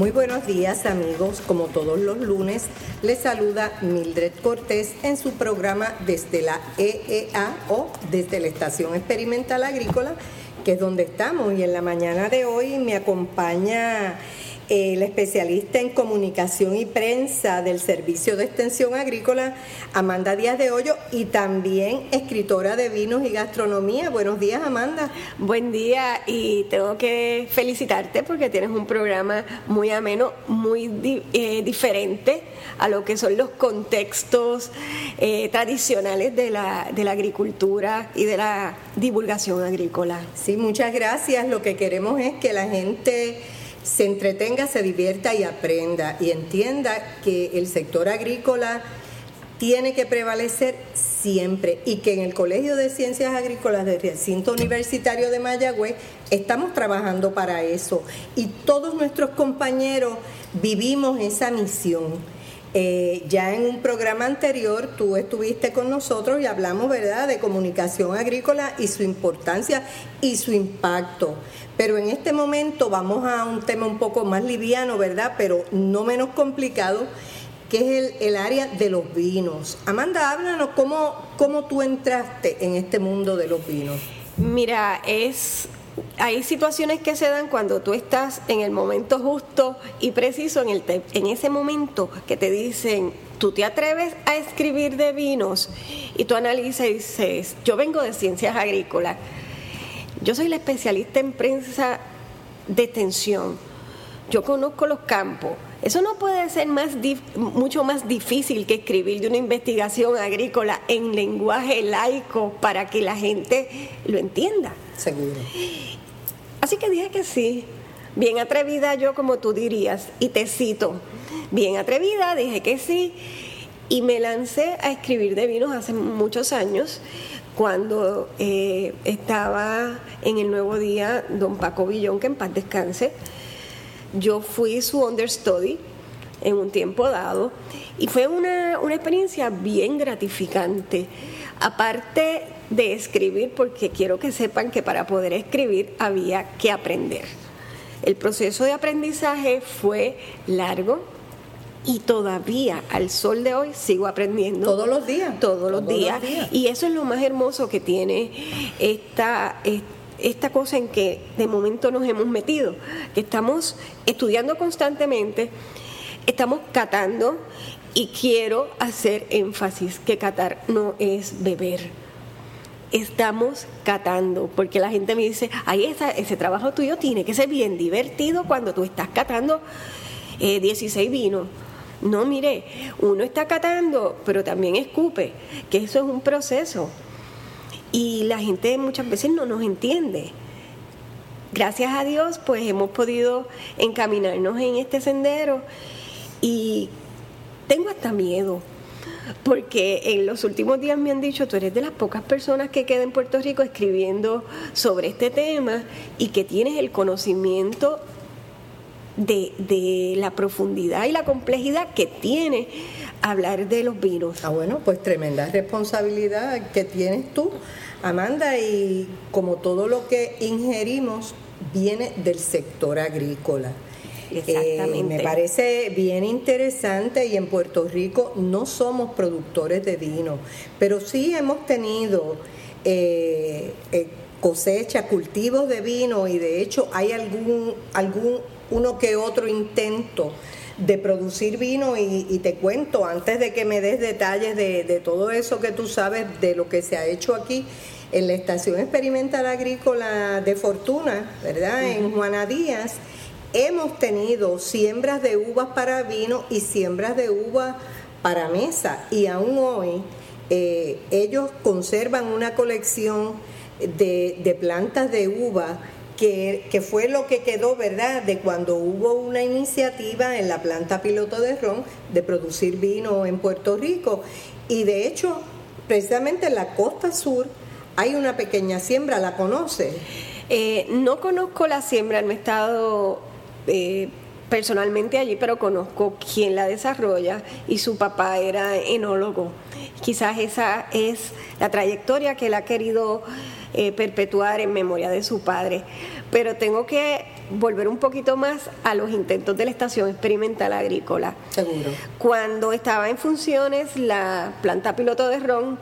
Muy buenos días amigos, como todos los lunes, les saluda Mildred Cortés en su programa desde la EEA o desde la Estación Experimental Agrícola, que es donde estamos. Y en la mañana de hoy me acompaña el especialista en comunicación y prensa del Servicio de Extensión Agrícola, Amanda Díaz de Hoyo, y también escritora de vinos y gastronomía. Buenos días, Amanda. Buen día y tengo que felicitarte porque tienes un programa muy ameno, muy eh, diferente a lo que son los contextos eh, tradicionales de la, de la agricultura y de la divulgación agrícola. Sí, muchas gracias. Lo que queremos es que la gente se entretenga, se divierta y aprenda y entienda que el sector agrícola tiene que prevalecer siempre y que en el Colegio de Ciencias Agrícolas del Recinto Universitario de Mayagüez estamos trabajando para eso y todos nuestros compañeros vivimos esa misión. Eh, ya en un programa anterior tú estuviste con nosotros y hablamos, ¿verdad?, de comunicación agrícola y su importancia y su impacto. Pero en este momento vamos a un tema un poco más liviano, ¿verdad? Pero no menos complicado, que es el, área de los vinos. Amanda, háblanos cómo, cómo tú entraste en este mundo de los vinos. Mira, es hay situaciones que se dan cuando tú estás en el momento justo y preciso, en, el en ese momento que te dicen, tú te atreves a escribir de vinos y tú analizas y dices, yo vengo de ciencias agrícolas yo soy la especialista en prensa de extensión. Yo conozco los campos. Eso no puede ser más mucho más difícil que escribir de una investigación agrícola en lenguaje laico para que la gente lo entienda. Seguro. Así que dije que sí. Bien atrevida yo, como tú dirías, y te cito. Bien atrevida, dije que sí. Y me lancé a escribir de vinos hace muchos años cuando eh, estaba en el Nuevo Día don Paco Villón, que en paz descanse. Yo fui su understudy en un tiempo dado y fue una, una experiencia bien gratificante. Aparte de escribir, porque quiero que sepan que para poder escribir había que aprender. El proceso de aprendizaje fue largo, y todavía al sol de hoy sigo aprendiendo. Todos los días. Todos, los, días. Y eso es lo más hermoso que tiene esta, esta cosa en que de momento nos hemos metido, que estamos estudiando constantemente, estamos catando y quiero hacer énfasis que catar no es beber. Estamos catando, porque la gente me dice, ay, esa, ese trabajo tuyo tiene que ser bien divertido cuando tú estás catando 16 eh, vinos no, mire, uno está catando, pero también escupe, que eso es un proceso. Y la gente muchas veces no nos entiende. Gracias a Dios, pues hemos podido encaminarnos en este sendero y tengo hasta miedo, porque en los últimos días me han dicho, tú eres de las pocas personas que queda en Puerto Rico escribiendo sobre este tema y que tienes el conocimiento de, la profundidad y la complejidad que tiene hablar de los vinos. Ah, bueno, pues tremenda responsabilidad que tienes tú, Amanda, y como todo lo que ingerimos viene del sector agrícola. Exactamente. Eh, me parece bien interesante y en Puerto Rico no somos productores de vino, pero sí hemos tenido eh, eh, cosecha, cultivos de vino y de hecho hay algún, algún uno que otro intento de producir vino y, te cuento, antes de que me des detalles de, todo eso que tú sabes de lo que se ha hecho aquí en la Estación Experimental Agrícola de Fortuna, ¿verdad? En Juana Díaz, hemos tenido siembras de uvas para vino y siembras de uvas para mesa y aún hoy eh, ellos conservan una colección de, de plantas de uva que, fue lo que quedó, ¿verdad?, de cuando hubo una iniciativa en la planta piloto de Ron de producir vino en Puerto Rico. Y de hecho, precisamente en la costa sur hay una pequeña siembra, ¿la conoce? Eh, no conozco la siembra, no he estado... Eh, personalmente allí, pero conozco quién la desarrolla y su papá era enólogo. Quizás esa es la trayectoria que él ha querido eh, perpetuar en memoria de su padre. Pero tengo que volver un poquito más a los intentos de la Estación Experimental Agrícola. Seguro. Cuando estaba en funciones la planta piloto de ron,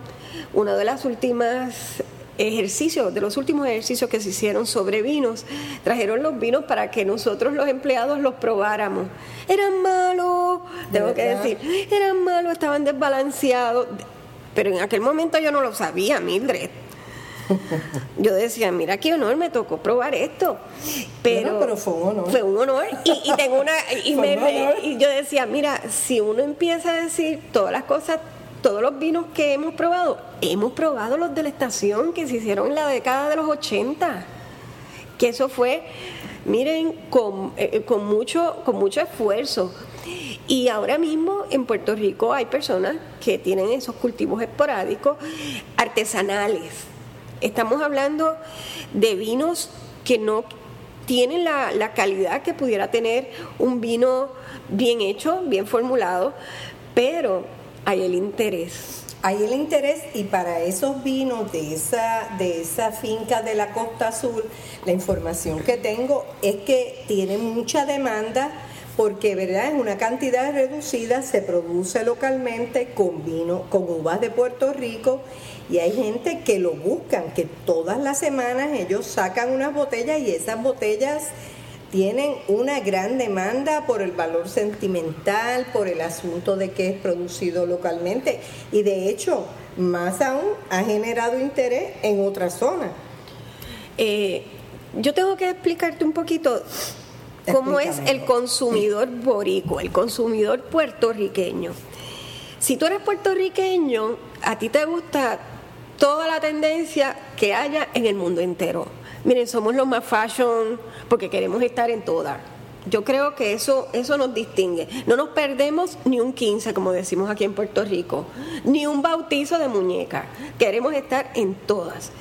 una de las últimas ejercicios, de los últimos ejercicios que se hicieron sobre vinos, trajeron los vinos para que nosotros los empleados los probáramos. Eran malos, tengo que decir, eran malos, estaban desbalanceados, pero en aquel momento yo no lo sabía, Mildred. Yo decía, mira qué honor, me tocó probar esto. Pero, pero fue un honor. Fue un honor. Y, tengo una. Y, y yo decía, mira, si uno empieza a decir todas las cosas todos los vinos que hemos probado, hemos probado los de la estación que se hicieron en la década de los 80, que eso fue, miren, con, eh, con, mucho, con mucho esfuerzo. Y ahora mismo en Puerto Rico hay personas que tienen esos cultivos esporádicos artesanales. Estamos hablando de vinos que no tienen la calidad que pudiera tener un vino bien hecho, bien formulado, pero hay el interés. Hay el interés y para esos vinos de esa, de esa finca de la Costa Azul, la información que tengo es que tienen mucha demanda porque verdad en una cantidad reducida se produce localmente con vino, con uvas de Puerto Rico y hay gente que lo buscan, que todas las semanas ellos sacan unas botellas y esas botellas tienen una gran demanda por el valor sentimental, por el asunto de que es producido localmente y de hecho, más aún, ha generado interés en otras zonas. Eh, yo tengo que explicarte un poquito cómo es el consumidor borico, el consumidor puertorriqueño. Si tú eres puertorriqueño, a ti te gusta toda la tendencia que haya en el mundo entero miren, somos los más fashion porque queremos estar en todas. Yo creo que eso, eso nos distingue. No nos perdemos ni un 15, como decimos aquí en Puerto Rico, ni un bautizo de muñeca. Queremos estar en todas.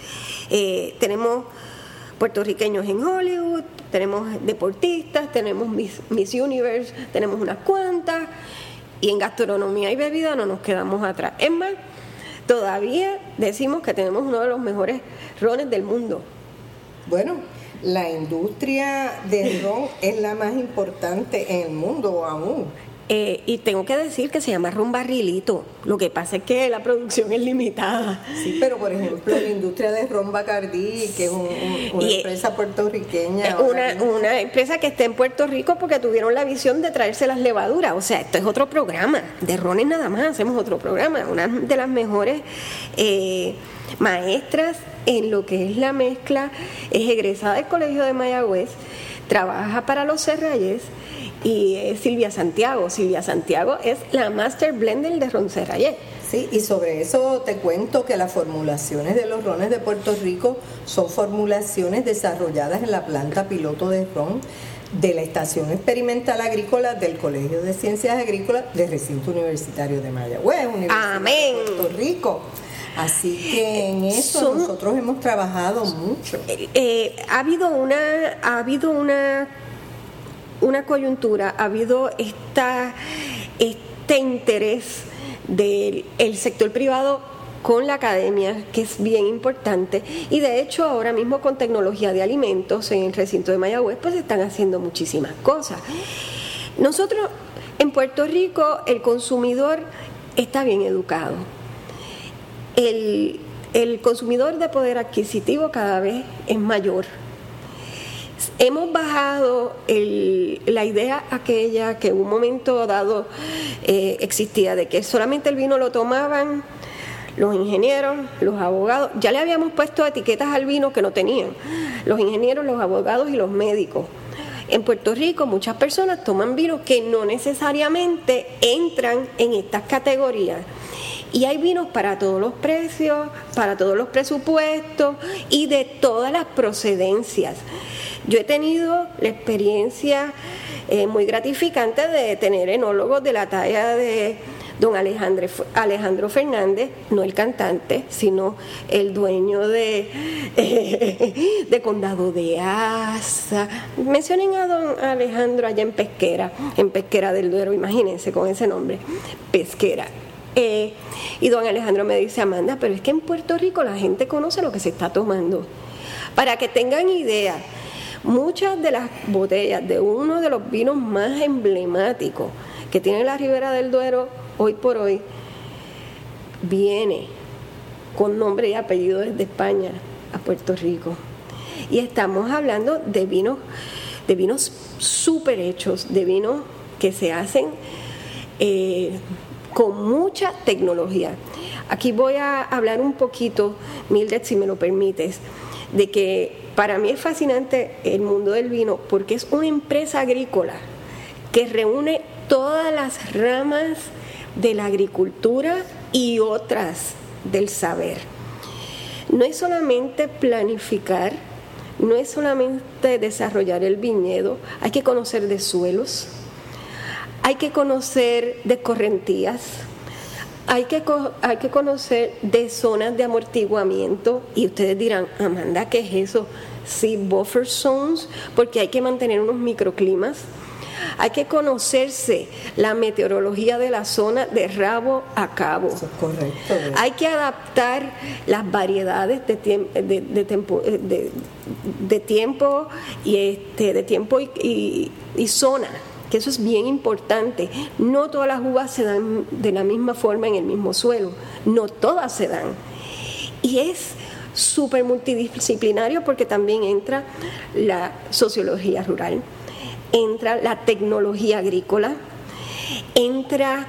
Eh, tenemos puertorriqueños en Hollywood, tenemos deportistas, tenemos Miss, Miss Universe, tenemos unas cuantas, y en gastronomía y bebida no nos quedamos atrás. Es más, todavía decimos que tenemos uno de los mejores rones del mundo. Bueno, la industria del ron es la más importante en el mundo aún. Eh, y tengo que decir que se llama ron barrilito. Lo que pasa es que la producción es limitada. Sí, pero por ejemplo, la industria de ron Bacardí, que es una empresa puertorriqueña. Una, una empresa que está en Puerto Rico porque tuvieron la visión de traerse las levaduras. O sea, esto es otro programa. De rones nada más hacemos otro programa. Una de las mejores eh, maestras en lo que es la mezcla, es egresada del Colegio de Mayagüez, trabaja para los Serrayes y es Silvia Santiago. Silvia Santiago es la Master Blender de Ron Serrayes. Sí, y sobre eso te cuento que las formulaciones de los rones de Puerto Rico son formulaciones desarrolladas en la planta piloto de ron de la Estación Experimental Agrícola del Colegio de Ciencias Agrícolas del Recinto Universitario de Mayagüez, Universidad Amén. de Puerto Rico. Así que en eso nosotros hemos trabajado mucho. Eh, eh, ha habido una, ha habido una, una coyuntura, ha habido esta, este interés del sector privado con la academia, que es bien importante, y de hecho ahora mismo con tecnología de alimentos en el recinto de Mayagüez, pues están haciendo muchísimas cosas. Nosotros en Puerto Rico el consumidor está bien educado el, consumidor de poder adquisitivo cada vez es mayor. Hemos bajado la idea aquella que en un momento dado eh, existía de que solamente el vino lo tomaban los ingenieros, los abogados, ya le habíamos puesto etiquetas al vino que no tenían, los ingenieros, los abogados y los médicos. En Puerto Rico muchas personas toman vinos que no necesariamente entran en estas categorías. Y hay vinos para todos los precios, para todos los presupuestos y de todas las procedencias. Yo he tenido la experiencia eh, muy gratificante de tener enólogos de la talla de don Alejandro, Alejandro Fernández, no el cantante, sino el dueño de, de Condado de Asa. Mencionen a don Alejandro allá en Pesquera, en Pesquera del Duero, imagínense con ese nombre, Pesquera. Eh, y don Alejandro me dice, Amanda, pero es que en Puerto Rico la gente conoce lo que se está tomando. Para que tengan idea, muchas de las botellas de uno de los vinos más emblemáticos que tiene la Ribera del Duero hoy por hoy, viene con nombre y apellido desde España a Puerto Rico. Y estamos hablando de vinos, de vinos súper hechos, de vinos que se hacen eh, con mucha tecnología. Aquí voy a hablar un poquito, Mildred, si me lo permites, de que para mí es fascinante el mundo del vino porque es una empresa agrícola que reúne todas las ramas de la agricultura y otras del saber. No es solamente planificar, no es solamente desarrollar el viñedo, hay que conocer de suelos, hay que conocer de correntías, hay que, hay que conocer de zonas de amortiguamiento y ustedes dirán, Amanda, ¿qué es eso? Sí, buffer zones, porque hay que mantener unos microclimas hay que conocerse la meteorología de la zona de rabo a cabo. correcto. Hay que adaptar las variedades de, de, tiempo, eh, de, tiempo y este, de tiempo y, y zona que eso es bien importante. No todas las uvas se dan de la misma forma en el mismo suelo, no todas se dan. Y es súper multidisciplinario porque también entra la sociología rural, entra la tecnología agrícola, entra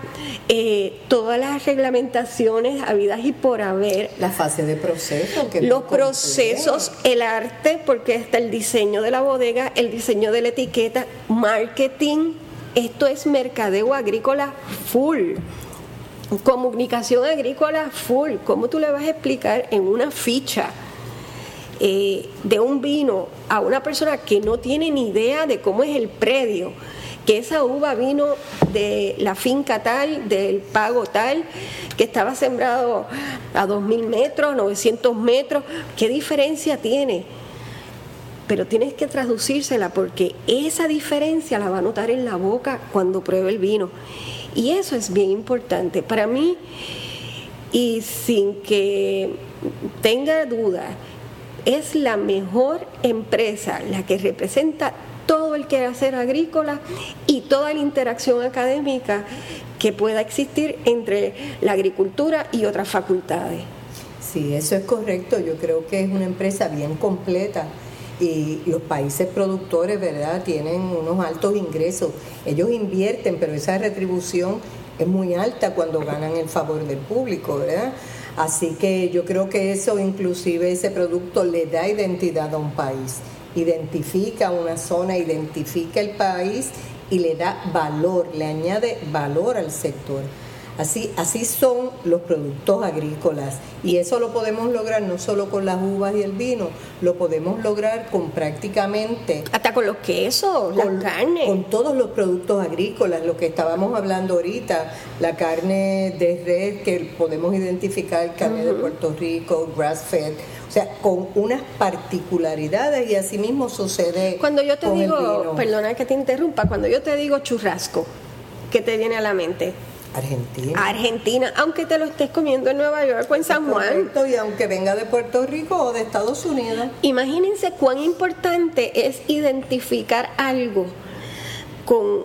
eh, todas las reglamentaciones habidas y por haber. La fase de proceso. los procesos, el arte, porque está el diseño de la bodega, el diseño de la etiqueta, marketing. Esto es mercadeo agrícola full. Comunicación agrícola full. ¿Cómo tú le vas a explicar en una ficha? Eh, de un vino a una persona que no tiene ni idea de cómo es el predio, que esa uva vino de la finca tal, del pago tal, que estaba sembrado a 2.000 metros, 900 metros, ¿qué diferencia tiene? Pero tienes que traducírsela porque esa diferencia la va a notar en la boca cuando pruebe el vino. Y eso es bien importante. Para mí, y sin que tenga duda, es la mejor empresa, la que representa todo el quehacer agrícola y toda la interacción académica que pueda existir entre la agricultura y otras facultades. Sí, eso es correcto. Yo creo que es una empresa bien completa y los países productores, ¿verdad?, tienen unos altos ingresos. Ellos invierten, pero esa retribución es muy alta cuando ganan el favor del público, ¿verdad? Así que yo creo que eso, inclusive ese producto, le da identidad a un país, identifica una zona, identifica el país y le da valor, le añade valor al sector. Así, así son los productos agrícolas y eso lo podemos lograr no solo con las uvas y el vino, lo podemos lograr con prácticamente... Hasta con los quesos, la carne. Con todos los productos agrícolas, lo que estábamos hablando ahorita, la carne de red que podemos identificar, carne de Puerto Rico, grass fed, sea, con unas particularidades y así mismo sucede. Cuando yo te digo, perdona que te interrumpa, cuando yo te digo churrasco, ¿qué te viene a la mente? Argentina. Argentina, aunque te lo estés comiendo en Nueva York o en San Juan. y aunque venga de Puerto Rico o de Estados Unidos. Imagínense cuán importante es identificar algo con,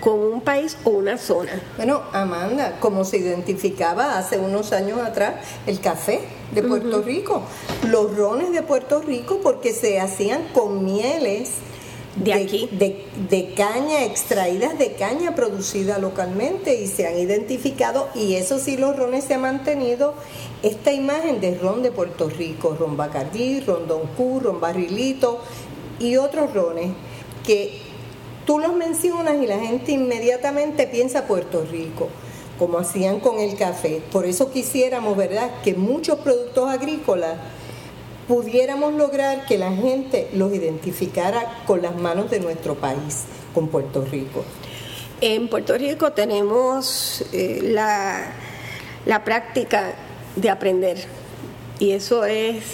con un país o una zona. Bueno, Amanda, como se identificaba hace unos años atrás el café de Puerto Rico, los rones de Puerto Rico, porque se hacían con mieles de, aquí. De, caña, extraídas de caña producida localmente y se han identificado, y eso sí los rones se ha mantenido, esta imagen de ron de Puerto Rico, ron Bacardí, ron Don Q, ron Barrilito y otros rones que tú los mencionas y la gente inmediatamente piensa Puerto Rico como hacían con el café. Por eso quisiéramos, ¿verdad?, que muchos productos agrícolas pudiéramos lograr que la gente los identificara con las manos de nuestro país, con Puerto Rico. En Puerto Rico tenemos eh, la, la práctica de aprender y eso es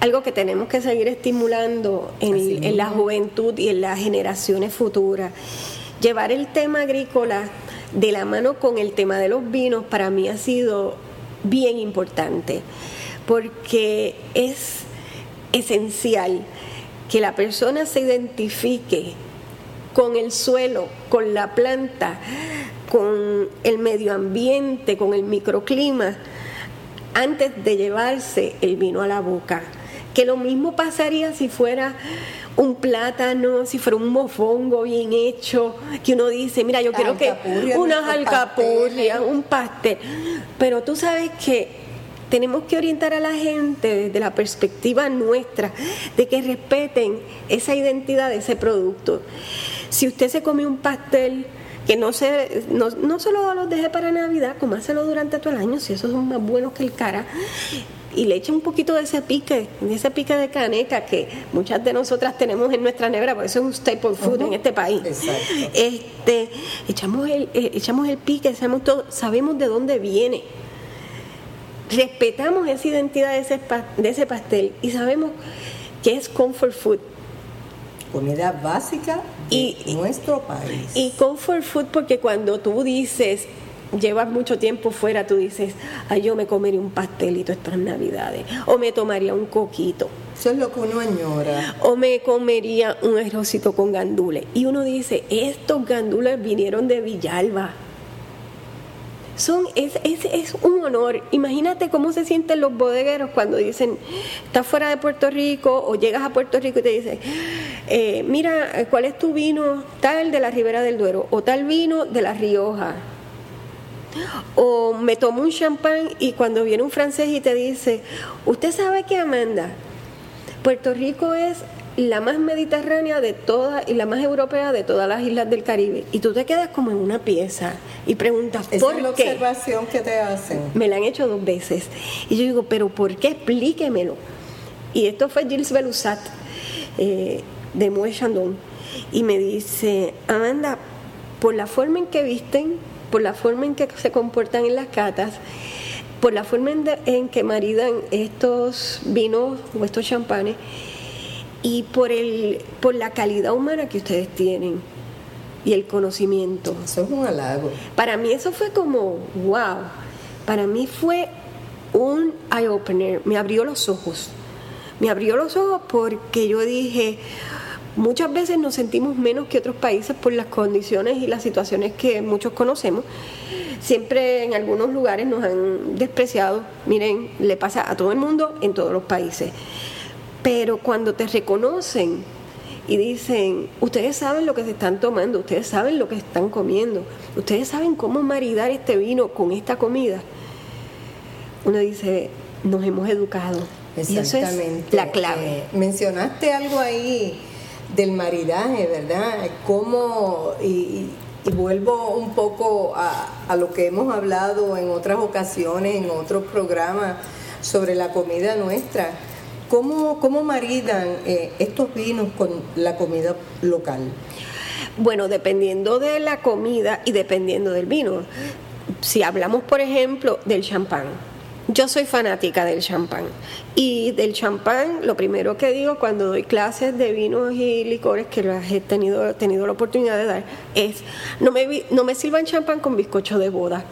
algo que tenemos que seguir estimulando en, en, la juventud y en las generaciones futuras. Llevar el tema agrícola de la mano con el tema de los vinos para mí ha sido bien importante, porque es esencial que la persona se identifique con el suelo, con la planta, con el medio ambiente, con el microclima, antes de llevarse el vino a la boca. Que lo mismo pasaría si fuera un plátano, si fuera un mofongo bien hecho, que uno dice, mira, yo quiero que unas alcapurrias, un pastel. Pero tú sabes que tenemos que orientar a la gente desde la perspectiva nuestra, de que respeten esa identidad de ese producto. Si usted se come un pastel, que no se no, no solo los deje para Navidad, comárselo durante todo el año, si esos son más buenos que el cara, y le eche un poquito de ese pique, de ese pique de caneca que muchas de nosotras tenemos en nuestra nevera, por eso es un staple food en este país. Este, echamos el, eh, echamos el pique, sabemos todo, sabemos de dónde viene respetamos esa identidad de ese, de ese pastel y sabemos que es comfort food. Comida básica de y, nuestro país. Y comfort food porque cuando tú dices, llevas mucho tiempo fuera, tú dices, ay, yo me comería un pastelito estas navidades, o me tomaría un coquito. Eso es lo que uno añora. O me comería un arrocito con gandules. Y uno dice, estos gandules vinieron de Villalba son, es, es, es, un honor. Imagínate cómo se sienten los bodegueros cuando dicen, estás fuera de Puerto Rico o llegas a Puerto Rico y te dicen, eh, mira, ¿cuál es tu vino? Tal de la Ribera del Duero o tal vino de La Rioja. O me tomo un champán y cuando viene un francés y te dice, usted sabe que Amanda, Puerto Rico es la más mediterránea de todas y la más europea de todas las islas del Caribe. Y tú te quedas como en una pieza y preguntas, ¿por es la observación que te hacen. Me la han hecho dos veces. Y yo digo, ¿pero por qué? Explíquemelo. Y esto fue Gilles Belusat, eh, de Moe Chandon. Y me dice, Amanda, por la forma en que visten, por la forma en que se comportan en las catas, por la forma en, en que maridan estos vinos o estos champanes, y por, el, por la calidad humana que ustedes tienen y el conocimiento. Eso es un halago. Para mí eso fue como, wow, para mí fue un eye-opener, me abrió los ojos. Me abrió los ojos porque yo dije, muchas veces nos sentimos menos que otros países por las condiciones y las situaciones que muchos conocemos. Siempre en algunos lugares nos han despreciado. Miren, le pasa a todo el mundo en todos los países. Pero cuando te reconocen y dicen, ustedes saben lo que se están tomando, ustedes saben lo que están comiendo, ustedes saben cómo maridar este vino con esta comida, uno dice, nos hemos educado. Y eso es la clave. Eh, mencionaste algo ahí del maridaje, ¿verdad? Cómo, y, vuelvo un poco a, a, lo que hemos hablado en otras ocasiones, en otros programas, sobre la comida nuestra ¿Cómo, cómo maridan eh, estos vinos con la comida local? Bueno, dependiendo de la comida y dependiendo del vino. Si hablamos, por ejemplo, del champán. Yo soy fanática del champán. Y del champán, lo primero que digo cuando doy clases de vinos y licores, que las he tenido, tenido la oportunidad de dar, es no me, no me sirvan champán con bizcocho de boda.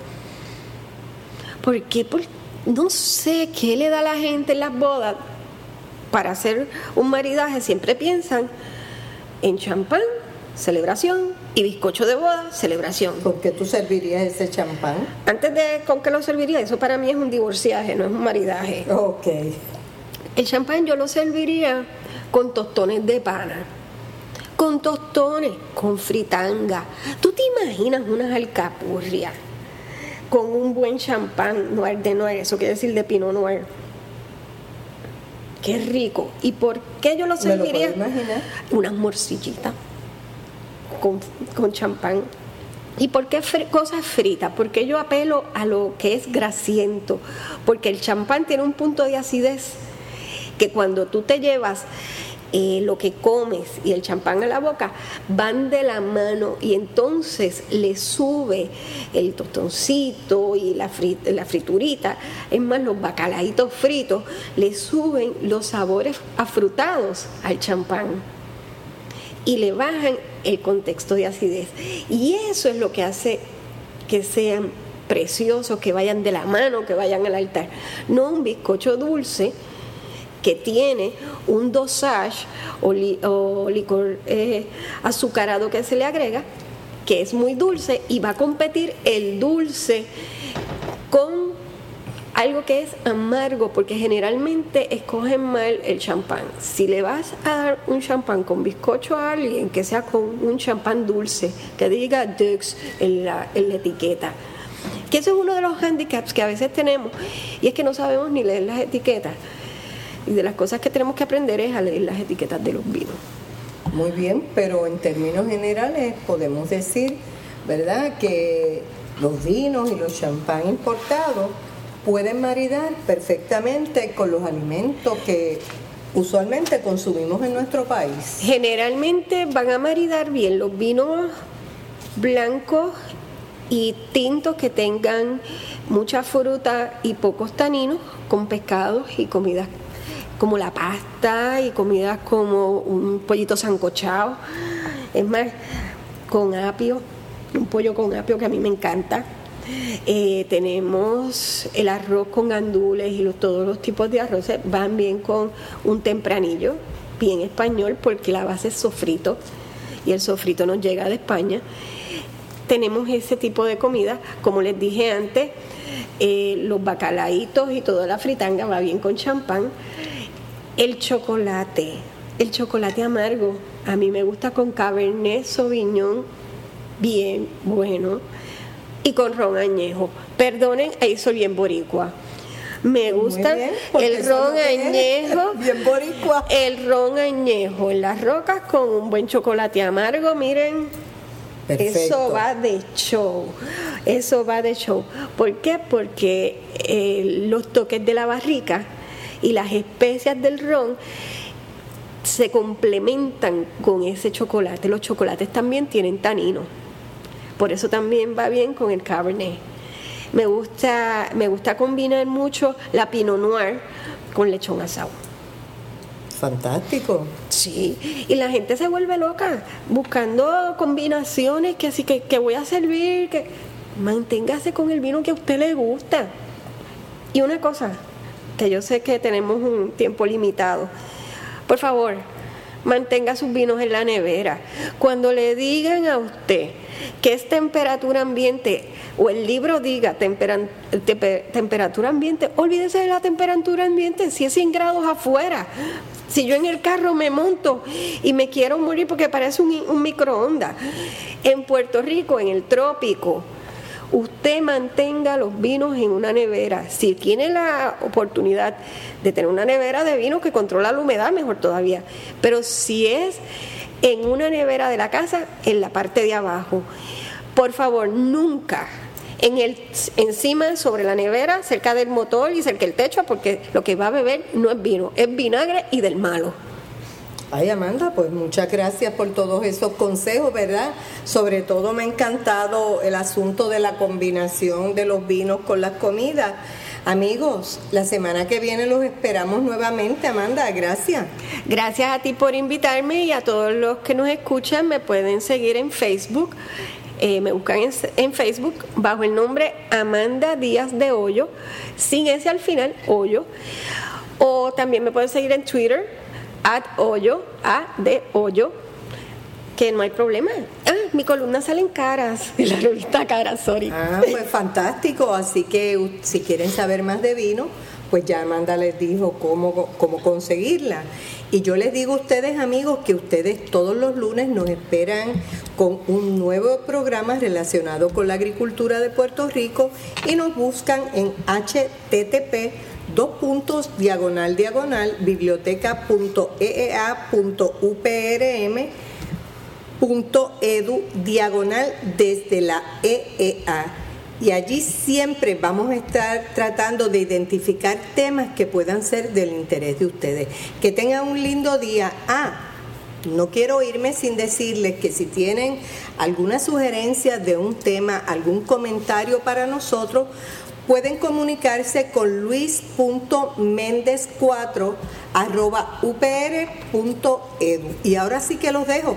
¿Por qué? Porque no sé qué le da a la gente en las bodas para hacer un maridaje siempre piensan en champán, celebración, y bizcocho de boda, celebración. ¿Con qué tú servirías ese champán? Antes de con qué lo serviría, eso para mí es un divorciaje, no es un maridaje. Ok. El champán yo lo serviría con tostones de pana. Con tostones, con fritanga. ¿Tú te imaginas unas alcapurrias con un buen champán noir de noir? Eso quiere decir de pinot noir Qué rico. ¿Y por qué yo lo serviría? Unas morcillitas con, champán. ¿Y por qué cosas fritas? Porque yo apelo a lo que es grasiento. Porque el champán tiene un punto de acidez que cuando tú te llevas eh, lo que comes y el champán a la boca van de la mano y entonces le sube el tostoncito y la, la friturita, es más, los bacalaitos fritos, le suben los sabores afrutados al champán y le bajan el contexto de acidez. Y eso es lo que hace que sean preciosos, que vayan de la mano, que vayan al altar. No un bizcocho dulce que tiene un dosage o, licor eh, azucarado que se le agrega, que es muy dulce y va a competir el dulce con algo que es amargo, porque generalmente escogen mal el champán. Si le vas a dar un champán con bizcocho a alguien, que sea con un champán dulce, que diga Dux en la, en la etiqueta. Que ese es uno de los handicaps que a veces tenemos, y es que no sabemos ni leer las etiquetas. Y de las cosas que tenemos que aprender es a leer las etiquetas de los vinos. Muy bien, pero en términos generales podemos decir, ¿verdad?, que los vinos y los champán importados pueden maridar perfectamente con los alimentos que usualmente consumimos en nuestro país. Generalmente van a maridar bien los vinos blancos y tintos que tengan mucha fruta y pocos taninos con pescados y comidas como la pasta y comidas como un pollito sancochado. Es más, con apio, un pollo con apio que a mí me encanta eh, tenemos el arroz con gandules y todos los tipos de arroces van bien con un tempranillo, bien español, porque la base es sofrito y el sofrito nos llega de España. Tenemos ese tipo de comida, como les dije antes, eh, los bacalaitos y toda la fritanga va bien con champán. El chocolate, el chocolate amargo, a mí me gusta con Cabernet Sauvignon, bien bueno y con ron añejo. Perdonen, ahí soy bien boricua. Me gusta el ron añejo. Bien boricua. El ron añejo en las rocas con un buen chocolate amargo, miren. Eso va de show. Eso va de show. ¿Por qué? Porque eh, los toques de la barrica y las especias del ron se complementan con ese chocolate. Los chocolates también tienen tanino. Por eso también va bien con el Cabernet. Me gusta, me gusta combinar mucho la Pinot Noir con lechón asado. Fantástico. Sí, y la gente se vuelve loca buscando combinaciones que así que, que voy a servir, que manténgase con el vino que a usted le gusta. Y una cosa, que yo sé que tenemos un tiempo limitado. Por favor, mantenga sus vinos en la nevera. Cuando le digan a usted que es temperatura ambiente o el libro diga temperatura ambiente, olvídese de la temperatura ambiente, si es 100 grados afuera. Si yo en el carro me monto y me quiero morir porque parece un, un microondas. En Puerto Rico, en el trópico, usted mantenga los vinos en una nevera. Si tiene la oportunidad de tener una nevera de vino que controla la humedad, mejor todavía. Pero si es en una nevera de la casa, en la parte de abajo, por favor, nunca en el, encima sobre la nevera, cerca del motor y cerca del techo, porque lo que va a beber no es vino, es vinagre y del malo. Ay, Amanda, pues muchas gracias por todos esos consejos, ¿verdad? Sobre todo me ha encantado el asunto de la combinación de los vinos con las comidas. Amigos, la semana que viene los esperamos nuevamente, Amanda, gracias. Gracias a ti por invitarme y a todos los que nos escuchan me pueden seguir en Facebook. Eh, me buscan en, en, Facebook bajo el nombre Amanda Díaz de Hoyo, sin ese al final, Hoyo. O también me pueden seguir en Twitter Ad hoyo, A de hoyo, no hay problema. Ah, mi columna sale en caras, la revista Caras, sorry. Ah, pues fantástico. Así que si quieren saber más de vino, pues ya Amanda les dijo cómo, cómo conseguirla. Y yo les digo a ustedes, amigos, que ustedes todos los lunes nos esperan con un nuevo programa relacionado con la agricultura de Puerto Rico y nos buscan en http dos puntos, diagonal, diagonal, biblioteca.eea.uprm.edu, diagonal desde la EEA. y allí siempre vamos a estar tratando de identificar temas que puedan ser del interés de ustedes. Que tengan un lindo día. Ah, no quiero irme sin decirles que si tienen alguna sugerencia de un tema, algún comentario para nosotros, pueden comunicarse con luis.méndez4 upr.edu. Y ahora sí que los dejo.